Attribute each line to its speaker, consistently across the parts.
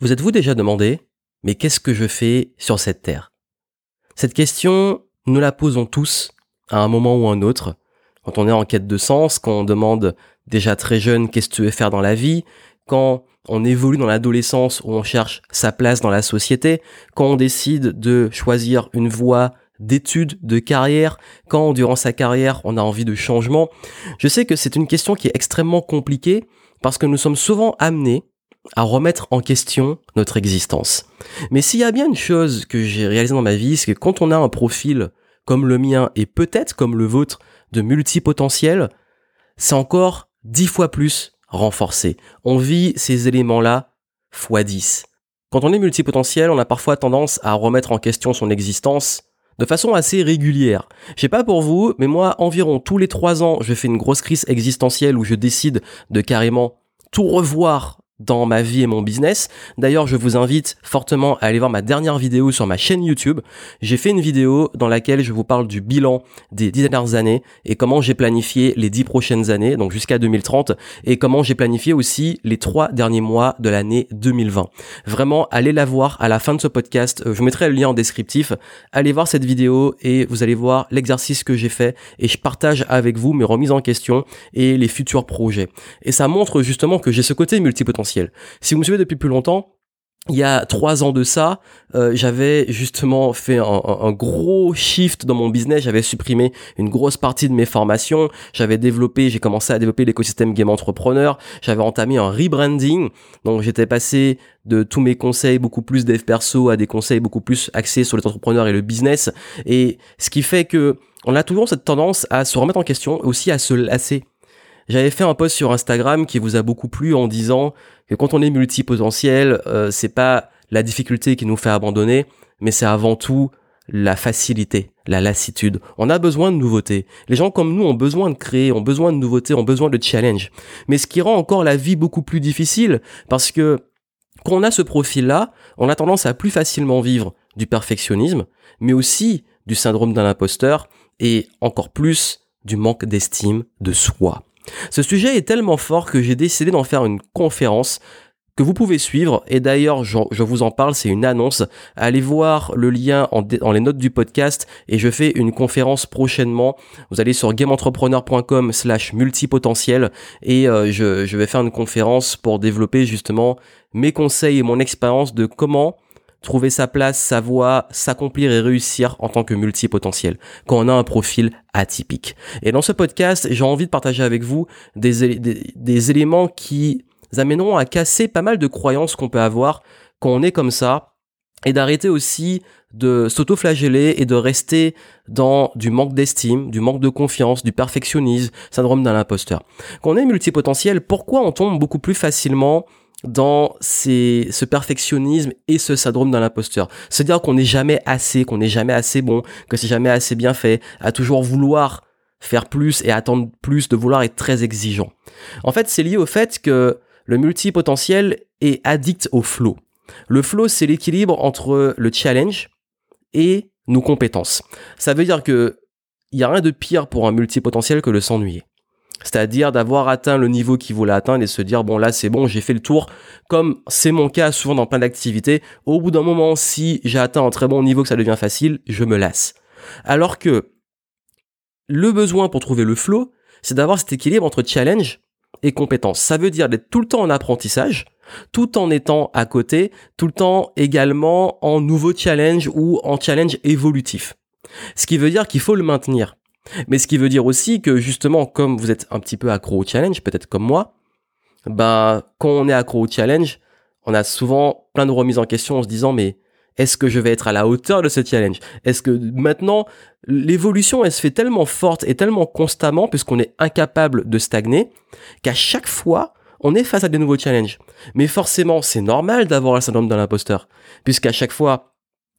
Speaker 1: Vous êtes-vous déjà demandé, mais qu'est-ce que je fais sur cette terre? Cette question, nous la posons tous à un moment ou un autre. Quand on est en quête de sens, quand on demande déjà très jeune qu'est-ce que tu veux faire dans la vie, quand on évolue dans l'adolescence où on cherche sa place dans la société, quand on décide de choisir une voie d'études, de carrière, quand durant sa carrière on a envie de changement. Je sais que c'est une question qui est extrêmement compliquée parce que nous sommes souvent amenés à remettre en question notre existence. Mais s'il y a bien une chose que j'ai réalisée dans ma vie, c'est que quand on a un profil comme le mien et peut-être comme le vôtre de multipotentiel, c'est encore dix fois plus renforcé. On vit ces éléments-là fois 10. Quand on est multipotentiel, on a parfois tendance à remettre en question son existence de façon assez régulière. Je sais pas pour vous, mais moi, environ tous les trois ans, je fais une grosse crise existentielle où je décide de carrément tout revoir dans ma vie et mon business. D'ailleurs, je vous invite fortement à aller voir ma dernière vidéo sur ma chaîne YouTube. J'ai fait une vidéo dans laquelle je vous parle du bilan des dix dernières années et comment j'ai planifié les dix prochaines années, donc jusqu'à 2030, et comment j'ai planifié aussi les trois derniers mois de l'année 2020. Vraiment, allez la voir à la fin de ce podcast. Je mettrai le lien en descriptif. Allez voir cette vidéo et vous allez voir l'exercice que j'ai fait et je partage avec vous mes remises en question et les futurs projets. Et ça montre justement que j'ai ce côté multipotentiel si vous me suivez depuis plus longtemps, il y a trois ans de ça, euh, j'avais justement fait un, gros shift dans mon business. J'avais supprimé une grosse partie de mes formations. J'avais développé, j'ai commencé à développer l'écosystème Game Entrepreneur. J'avais entamé un rebranding. Donc j'étais passé de tous mes conseils beaucoup plus dev perso à des conseils beaucoup plus axés sur les entrepreneurs et le business. Et ce qui fait que on a toujours cette tendance à se remettre en question, aussi à se lasser. J'avais fait un post sur Instagram qui vous a beaucoup plu en disant que quand on est multipotentiel, euh, c'est pas la difficulté qui nous fait abandonner, mais c'est avant tout la facilité, la lassitude. On a besoin de nouveautés. Les gens comme nous ont besoin de créer, ont besoin de nouveautés, ont besoin de challenge. Mais ce qui rend encore la vie beaucoup plus difficile, parce que quand on a ce profil-là, on a tendance à plus facilement vivre du perfectionnisme, mais aussi du syndrome d'un imposteur et encore plus du manque d'estime de soi. Ce sujet est tellement fort que j'ai décidé d'en faire une conférence que vous pouvez suivre. Et d'ailleurs, je, vous en parle, c'est une annonce. Allez voir le lien en, les notes du podcast et je fais une conférence prochainement. Vous allez sur gameentrepreneur.com slash multipotentiel et euh, je vais faire une conférence pour développer justement mes conseils et mon expérience de comment trouver sa place, sa voie, s'accomplir et réussir en tant que multipotentiel, quand on a un profil atypique. Et dans ce podcast, j'ai envie de partager avec vous des, des, éléments qui amèneront à casser pas mal de croyances qu'on peut avoir quand on est comme ça, et d'arrêter aussi de s'auto-flageller et de rester dans du manque d'estime, du manque de confiance, du perfectionnisme, syndrome d'un imposteur. Quand on est multipotentiel, pourquoi on tombe beaucoup plus facilement dans ce perfectionnisme et ce syndrome d'un imposteur. C'est-à-dire qu'on n'est jamais assez, qu'on n'est jamais assez bon, que c'est jamais assez bien fait, à toujours vouloir faire plus et attendre plus, de vouloir être très exigeant. En fait, c'est lié au fait que le multipotentiel est addict au flow. Le flow, c'est l'équilibre entre le challenge et nos compétences. Ça veut dire que il y a rien de pire pour un multipotentiel que de s'ennuyer. C'est-à-dire d'avoir atteint le niveau qu'il voulait atteindre et se dire bon là c'est bon j'ai fait le tour. Comme c'est mon cas souvent dans plein d'activités au bout d'un moment si j'ai atteint un très bon niveau que ça devient facile je me lasse. Alors que le besoin pour trouver le flow c'est d'avoir cet équilibre entre challenge et compétence. Ça veut dire d'être tout le temps en apprentissage tout en étant à côté tout le temps également en nouveau challenge ou en challenge évolutif. Ce qui veut dire qu'il faut le maintenir mais ce qui veut dire aussi que justement, comme vous êtes un petit peu accro au challenge, peut-être comme moi, ben quand on est accro au challenge, on a souvent plein de remises en question en se disant mais est-ce que je vais être à la hauteur de ce challenge? Est-ce que maintenant l'évolution elle se fait tellement forte et tellement constamment puisqu'on est incapable de stagner qu'à chaque fois on est face à des nouveaux challenges. Mais forcément, c'est normal d'avoir le syndrome de l'imposteur puisqu'à chaque fois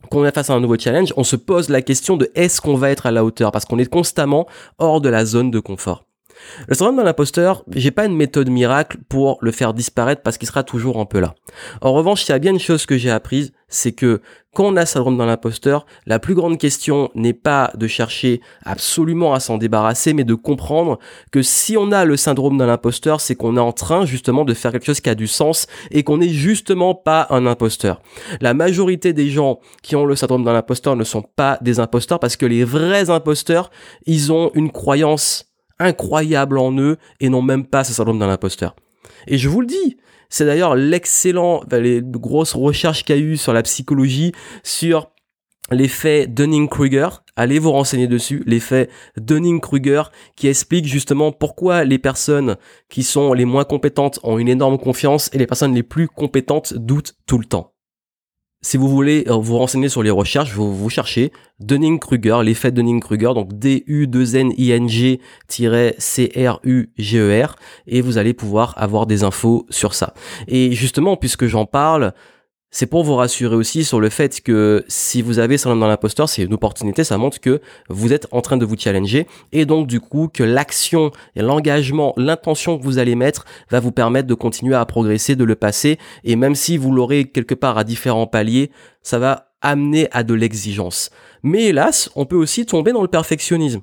Speaker 1: quand on est face à un nouveau challenge, on se pose la question de est-ce qu'on va être à la hauteur? Parce qu'on est constamment hors de la zone de confort. Le syndrome de l'imposteur, j'ai pas une méthode miracle pour le faire disparaître parce qu'il sera toujours un peu là. En revanche, il y a bien une chose que j'ai apprise, c'est que quand on a syndrome de l'imposteur, la plus grande question n'est pas de chercher absolument à s'en débarrasser, mais de comprendre que si on a le syndrome de l'imposteur, c'est qu'on est en train justement de faire quelque chose qui a du sens et qu'on n'est justement pas un imposteur. La majorité des gens qui ont le syndrome de l'imposteur ne sont pas des imposteurs parce que les vrais imposteurs, ils ont une croyance incroyable en eux et n'ont même pas ce syndrome de l'imposteur. Et je vous le dis, c'est d'ailleurs l'excellent, les grosses recherches qu'il y a eu sur la psychologie, sur l'effet Dunning-Kruger. Allez vous renseigner dessus, l'effet Dunning-Kruger qui explique justement pourquoi les personnes qui sont les moins compétentes ont une énorme confiance et les personnes les plus compétentes doutent tout le temps. Si vous voulez euh, vous renseigner sur les recherches, vous, vous cherchez Dunning-Kruger, l'effet Dunning-Kruger, donc D-U-2-N-I-N-G-C-R-U-G-E-R, e et vous allez pouvoir avoir des infos sur ça. Et justement, puisque j'en parle, c'est pour vous rassurer aussi sur le fait que si vous avez ça dans l'imposteur, c'est une opportunité, ça montre que vous êtes en train de vous challenger et donc du coup que l'action l'engagement, l'intention que vous allez mettre va vous permettre de continuer à progresser, de le passer et même si vous l'aurez quelque part à différents paliers, ça va amener à de l'exigence. Mais hélas, on peut aussi tomber dans le perfectionnisme.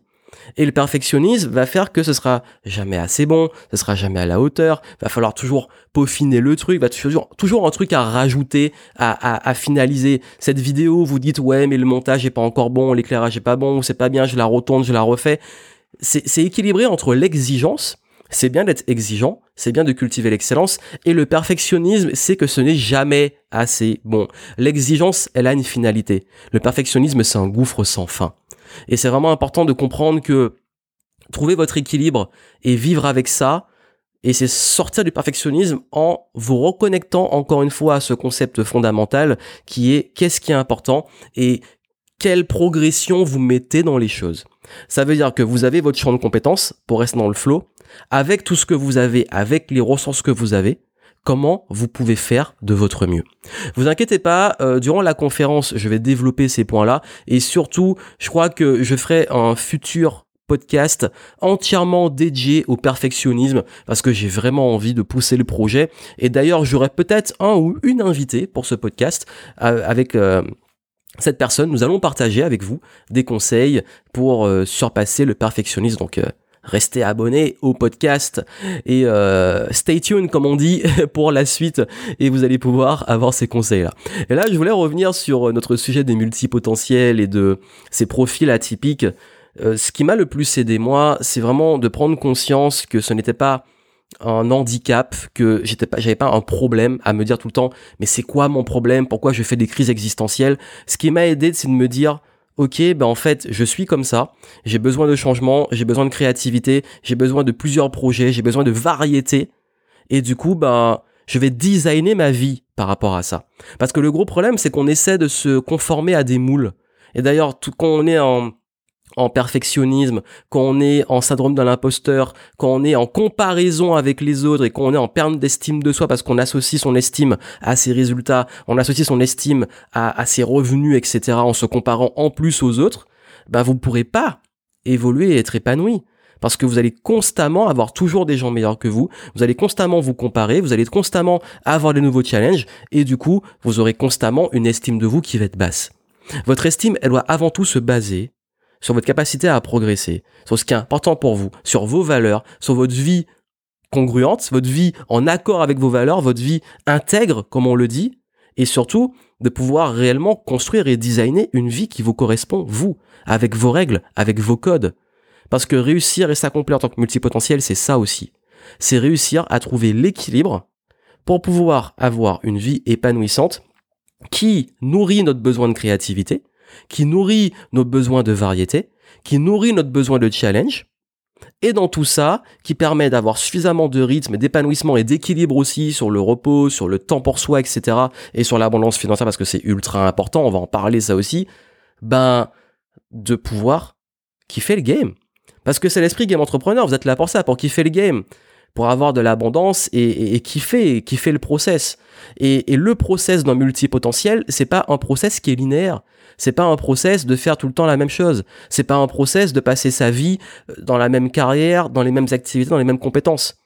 Speaker 1: Et le perfectionnisme va faire que ce sera jamais assez bon, ce sera jamais à la hauteur, va falloir toujours peaufiner le truc, va toujours, toujours un truc à rajouter, à, à, finaliser. Cette vidéo, vous dites ouais mais le montage est pas encore bon, l'éclairage est pas bon, c'est pas bien, je la retourne, je la refais. C'est équilibré entre l'exigence, c'est bien d'être exigeant, c'est bien de cultiver l'excellence, et le perfectionnisme, c'est que ce n'est jamais assez bon. L'exigence, elle a une finalité. Le perfectionnisme, c'est un gouffre sans fin. Et c'est vraiment important de comprendre que trouver votre équilibre et vivre avec ça, et c'est sortir du perfectionnisme en vous reconnectant encore une fois à ce concept fondamental qui est qu'est-ce qui est important et quelle progression vous mettez dans les choses. Ça veut dire que vous avez votre champ de compétences pour rester dans le flow, avec tout ce que vous avez, avec les ressources que vous avez, comment vous pouvez faire de votre mieux. Vous inquiétez pas, euh, durant la conférence, je vais développer ces points-là et surtout, je crois que je ferai un futur podcast entièrement dédié au perfectionnisme parce que j'ai vraiment envie de pousser le projet. Et d'ailleurs j'aurai peut-être un ou une invitée pour ce podcast euh, avec euh, cette personne. Nous allons partager avec vous des conseils pour surpasser le perfectionnisme. Donc restez abonnés au podcast et euh, stay tuned comme on dit pour la suite et vous allez pouvoir avoir ces conseils là. Et là je voulais revenir sur notre sujet des multipotentiels et de ces profils atypiques. Euh, ce qui m'a le plus aidé moi, c'est vraiment de prendre conscience que ce n'était pas un handicap, que j'étais pas, j'avais pas un problème à me dire tout le temps, mais c'est quoi mon problème, pourquoi je fais des crises existentielles? Ce qui m'a aidé, c'est de me dire, ok, ben en fait, je suis comme ça, j'ai besoin de changement, j'ai besoin de créativité, j'ai besoin de plusieurs projets, j'ai besoin de variété, et du coup, ben, je vais designer ma vie par rapport à ça. Parce que le gros problème, c'est qu'on essaie de se conformer à des moules. Et d'ailleurs, tout quand on est en, en perfectionnisme, quand on est en syndrome de l'imposteur, quand on est en comparaison avec les autres et quand on est en perte d'estime de soi parce qu'on associe son estime à ses résultats, on associe son estime à, ses revenus, etc., en se comparant en plus aux autres, ben vous ne pourrez pas évoluer et être épanoui. Parce que vous allez constamment avoir toujours des gens meilleurs que vous, vous allez constamment vous comparer, vous allez constamment avoir des nouveaux challenges, et du coup, vous aurez constamment une estime de vous qui va être basse. Votre estime, elle doit avant tout se baser sur votre capacité à progresser, sur ce qui est important pour vous, sur vos valeurs, sur votre vie congruente, votre vie en accord avec vos valeurs, votre vie intègre, comme on le dit, et surtout de pouvoir réellement construire et designer une vie qui vous correspond, vous, avec vos règles, avec vos codes. Parce que réussir et s'accomplir en tant que multipotentiel, c'est ça aussi. C'est réussir à trouver l'équilibre pour pouvoir avoir une vie épanouissante qui nourrit notre besoin de créativité, qui nourrit nos besoins de variété, qui nourrit notre besoin de challenge, et dans tout ça, qui permet d'avoir suffisamment de rythme, d'épanouissement et d'équilibre aussi sur le repos, sur le temps pour soi, etc. et sur l'abondance financière parce que c'est ultra important, on va en parler ça aussi, ben, de pouvoir kiffer le game. Parce que c'est l'esprit game entrepreneur, vous êtes là pour ça, pour kiffer le game, pour avoir de l'abondance et, kiffer, kiffer le process. Et, et le process d'un multipotentiel, c'est pas un process qui est linéaire C'est pas un process de faire tout le temps la même chose. C'est pas un process de passer sa vie euh, dans la même carrière, dans les mêmes activités, dans les mêmes compétences.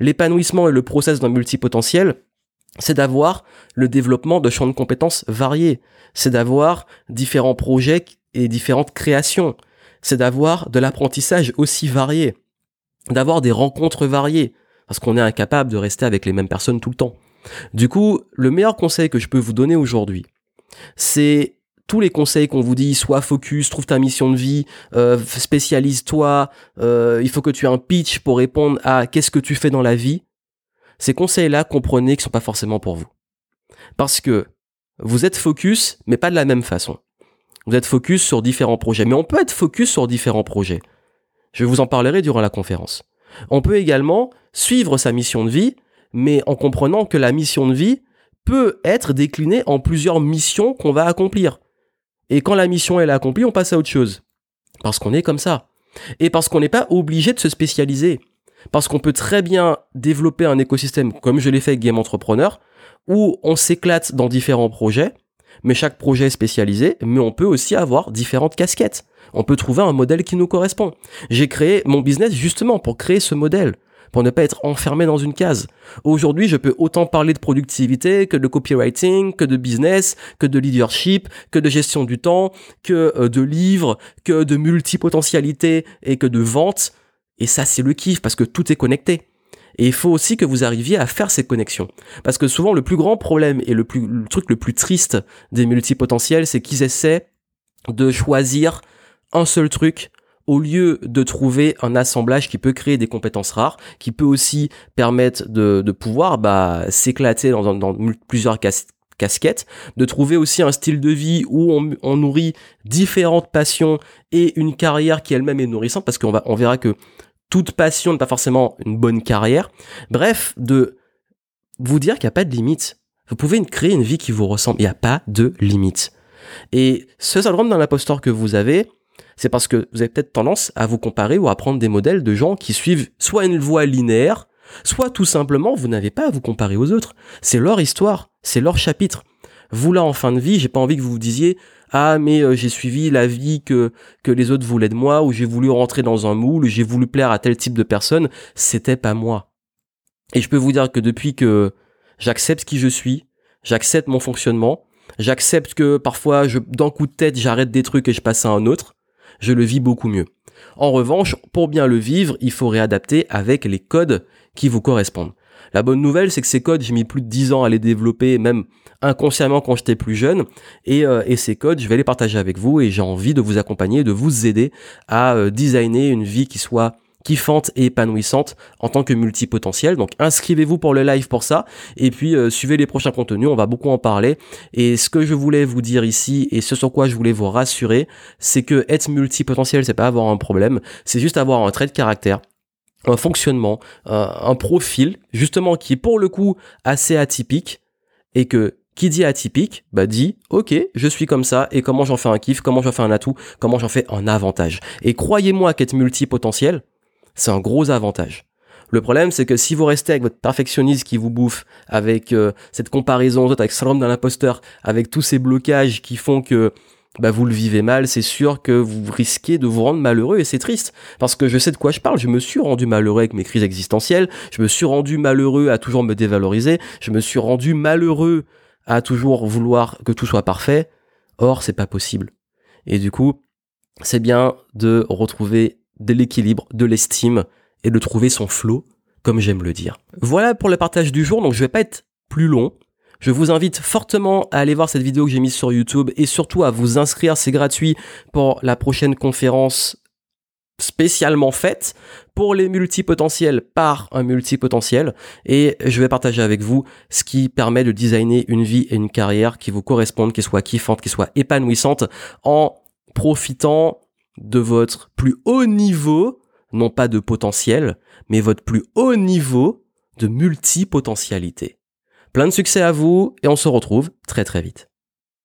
Speaker 1: L'épanouissement et le process d'un multipotentiel, c'est d'avoir le développement de champs de compétences variés. C'est d'avoir différents projets et différentes créations. C'est d'avoir de l'apprentissage aussi varié. D'avoir des rencontres variées. Parce qu'on est incapable de rester avec les mêmes personnes tout le temps. Du coup, le meilleur conseil que je peux vous donner aujourd'hui, c'est tous les conseils qu'on vous dit, sois focus, trouve ta mission de vie, euh, spécialise-toi, euh, il faut que tu aies un pitch pour répondre à qu'est-ce que tu fais dans la vie. Ces conseils-là, comprenez qu'ils sont pas forcément pour vous. Parce que vous êtes focus, mais pas de la même façon. Vous êtes focus sur différents projets, mais on peut être focus sur différents projets. Je vous en parlerai durant la conférence. On peut également suivre sa mission de vie, mais en comprenant que la mission de vie peut être déclinée en plusieurs missions qu'on va accomplir. Et quand la mission est accomplie, on passe à autre chose. Parce qu'on est comme ça. Et parce qu'on n'est pas obligé de se spécialiser. Parce qu'on peut très bien développer un écosystème comme je l'ai fait avec Game Entrepreneur, où on s'éclate dans différents projets, mais chaque projet est spécialisé, mais on peut aussi avoir différentes casquettes. On peut trouver un modèle qui nous correspond. J'ai créé mon business justement pour créer ce modèle pour ne pas être enfermé dans une case. Aujourd'hui, je peux autant parler de productivité que de copywriting, que de business, que de leadership, que de gestion du temps, que euh, de livres, que de multipotentialité et que de vente. Et ça, c'est le kiff parce que tout est connecté. Et il faut aussi que vous arriviez à faire ces connexions. Parce que souvent, le plus grand problème et le, plus, le truc le plus triste des multipotentiels, c'est qu'ils essaient de choisir un seul truc au lieu de trouver un assemblage qui peut créer des compétences rares, qui peut aussi permettre de, pouvoir bah, s'éclater dans, plusieurs casquettes, de trouver aussi un style de vie où on, nourrit différentes passions et une carrière qui elle-même est nourrissante, parce qu'on va, on verra que toute passion n'est pas forcément une bonne carrière. Bref, de vous dire qu'il n'y a pas de limite. Vous pouvez créer une vie qui vous ressemble. Il n'y a pas de limite. Et ce syndrome d'un imposteur que vous avez, c'est parce que vous avez peut-être tendance à vous comparer ou à prendre des modèles de gens qui suivent soit une voie linéaire, soit tout simplement vous n'avez pas à vous comparer aux autres. C'est leur histoire, c'est leur chapitre. Vous là en fin de vie, j'ai pas envie que vous vous disiez ah mais euh, j'ai suivi la vie que que les autres voulaient de moi ou j'ai voulu rentrer dans un moule, j'ai voulu plaire à tel type de personne, c'était pas moi. Et je peux vous dire que depuis que j'accepte qui je suis, j'accepte mon fonctionnement, j'accepte que parfois d'un coup de tête, j'arrête des trucs et je passe à un autre je le vis beaucoup mieux. En revanche, pour bien le vivre, il faut réadapter avec les codes qui vous correspondent. La bonne nouvelle, c'est que ces codes, j'ai mis plus de 10 ans à les développer, même inconsciemment quand j'étais plus jeune. Et, euh, et, ces codes, je vais les partager avec vous et j'ai envie de vous accompagner, de vous aider à euh, designer une vie qui soit kiffante et épanouissante en tant que multipotentiel. Donc inscrivez-vous pour le live pour ça et puis euh, suivez les prochains contenus, on va beaucoup en parler. Et ce que je voulais vous dire ici et ce sur quoi je voulais vous rassurer, c'est que être multipotentiel, c'est pas avoir un problème, c'est juste avoir un trait de caractère un fonctionnement, un profil, justement qui est pour le coup assez atypique, et que qui dit atypique, bah dit ok, je suis comme ça et comment j'en fais un kiff, comment j'en fais un atout, comment j'en fais un avantage. Et croyez-moi qu'être multipotentiel, c'est un gros avantage. Le problème, c'est que si vous restez avec votre perfectionnisme qui vous bouffe, avec euh, cette comparaison avec syndrome d'un imposteur, avec tous ces blocages qui font que bah, vous le vivez mal, c'est sûr que vous risquez de vous rendre malheureux et c'est triste. Parce que je sais de quoi je parle, je me suis rendu malheureux avec mes crises existentielles, je me suis rendu malheureux à toujours me dévaloriser, je me suis rendu malheureux à toujours vouloir que tout soit parfait. Or, c'est pas possible. Et du coup, c'est bien de retrouver de l'équilibre, de l'estime et de trouver son flow, comme j'aime le dire. Voilà pour le partage du jour, donc je vais pas être plus long. Je vous invite fortement à aller voir cette vidéo que j'ai mise sur YouTube et surtout à vous inscrire, c'est gratuit pour la prochaine conférence spécialement faite pour les multipotentiels par un multipotentiel et je vais partager avec vous ce qui permet de designer une vie et une carrière qui vous correspondent, qui soit kiffante, qui soit épanouissante en profitant de votre plus haut niveau, non pas de potentiel, mais votre plus haut niveau de multipotentialité. Plein de succès à vous et on se retrouve très très vite.